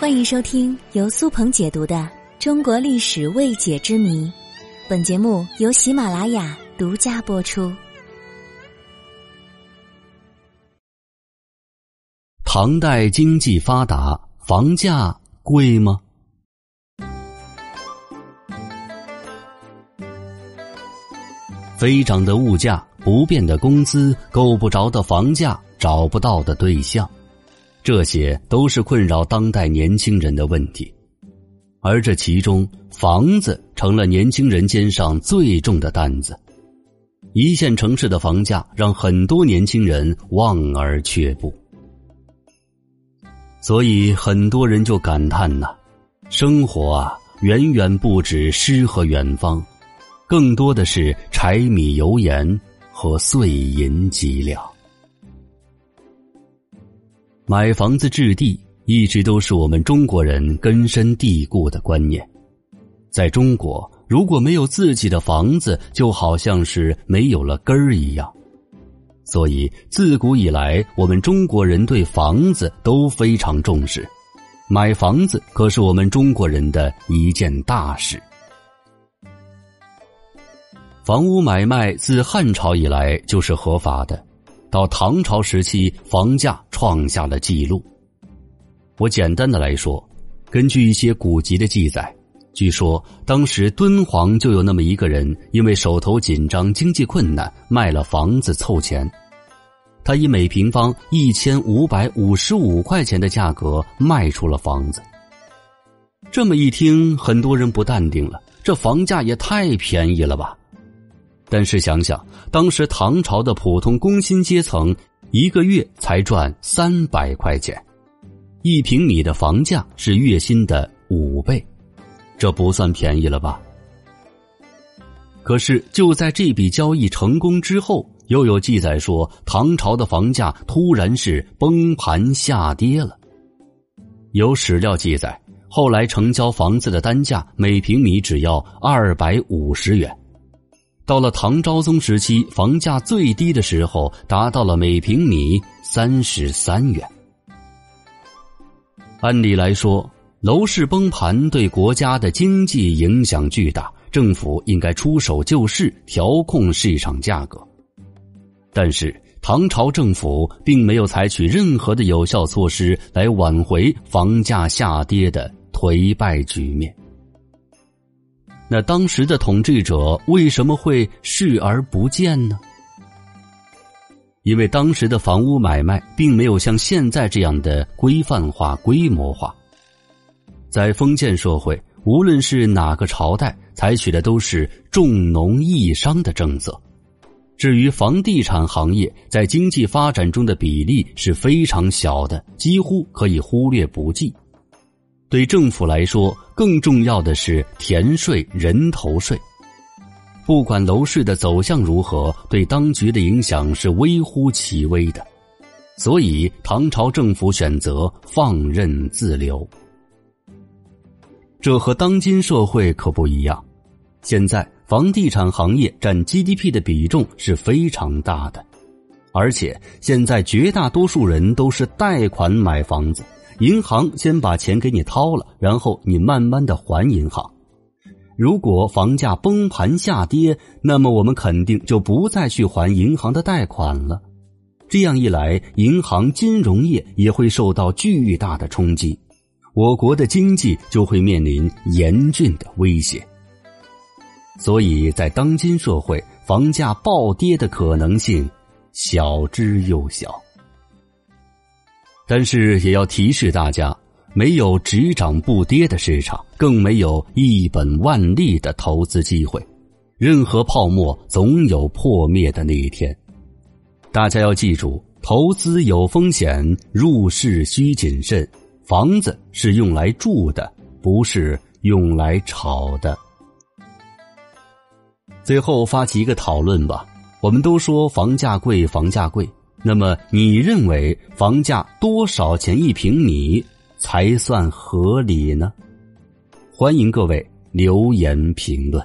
欢迎收听由苏鹏解读的《中国历史未解之谜》，本节目由喜马拉雅独家播出。唐代经济发达，房价贵吗？飞涨的物价、不变的工资、够不着的房价、找不到的对象。这些都是困扰当代年轻人的问题，而这其中，房子成了年轻人肩上最重的担子。一线城市的房价让很多年轻人望而却步，所以很多人就感叹呐：生活啊，远远不止诗和远方，更多的是柴米油盐和碎银几两。买房子置地一直都是我们中国人根深蒂固的观念。在中国，如果没有自己的房子，就好像是没有了根儿一样。所以，自古以来，我们中国人对房子都非常重视。买房子可是我们中国人的一件大事。房屋买卖自汉朝以来就是合法的。到唐朝时期，房价创下了记录。我简单的来说，根据一些古籍的记载，据说当时敦煌就有那么一个人，因为手头紧张、经济困难，卖了房子凑钱。他以每平方一千五百五十五块钱的价格卖出了房子。这么一听，很多人不淡定了：这房价也太便宜了吧！但是想想，当时唐朝的普通工薪阶层一个月才赚三百块钱，一平米的房价是月薪的五倍，这不算便宜了吧？可是就在这笔交易成功之后，又有记载说唐朝的房价突然是崩盘下跌了。有史料记载，后来成交房子的单价每平米只要二百五十元。到了唐昭宗时期，房价最低的时候达到了每平米三十三元。按理来说，楼市崩盘对国家的经济影响巨大，政府应该出手救市，调控市场价格。但是唐朝政府并没有采取任何的有效措施来挽回房价下跌的颓败局面。那当时的统治者为什么会视而不见呢？因为当时的房屋买卖并没有像现在这样的规范化、规模化。在封建社会，无论是哪个朝代，采取的都是重农抑商的政策。至于房地产行业在经济发展中的比例是非常小的，几乎可以忽略不计。对政府来说，更重要的是田税、人头税。不管楼市的走向如何，对当局的影响是微乎其微的。所以，唐朝政府选择放任自流。这和当今社会可不一样。现在，房地产行业占 GDP 的比重是非常大的，而且现在绝大多数人都是贷款买房子。银行先把钱给你掏了，然后你慢慢的还银行。如果房价崩盘下跌，那么我们肯定就不再去还银行的贷款了。这样一来，银行金融业也会受到巨大的冲击，我国的经济就会面临严峻的威胁。所以在当今社会，房价暴跌的可能性小之又小。但是也要提示大家，没有只涨不跌的市场，更没有一本万利的投资机会。任何泡沫总有破灭的那一天。大家要记住，投资有风险，入市需谨慎。房子是用来住的，不是用来炒的。最后发起一个讨论吧。我们都说房价贵，房价贵。那么，你认为房价多少钱一平米才算合理呢？欢迎各位留言评论。